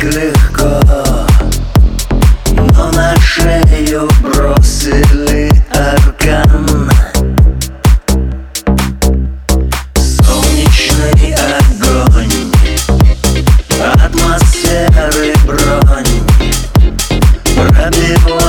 так легко Но на шею бросили аркан. Солнечный огонь Атмосферы бронь Пробивает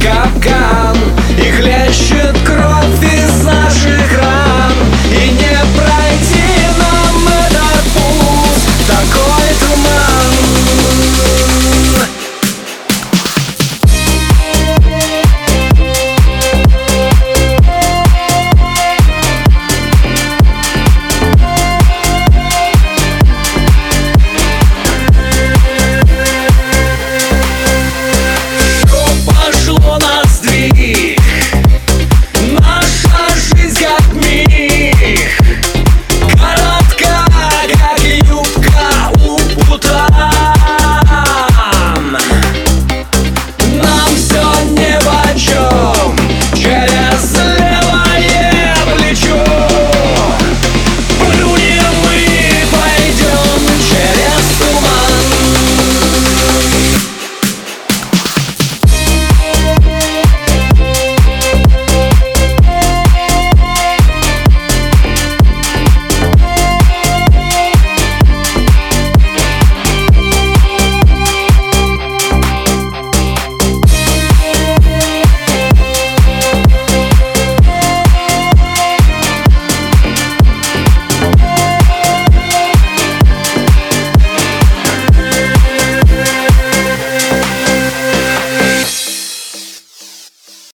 Капкан.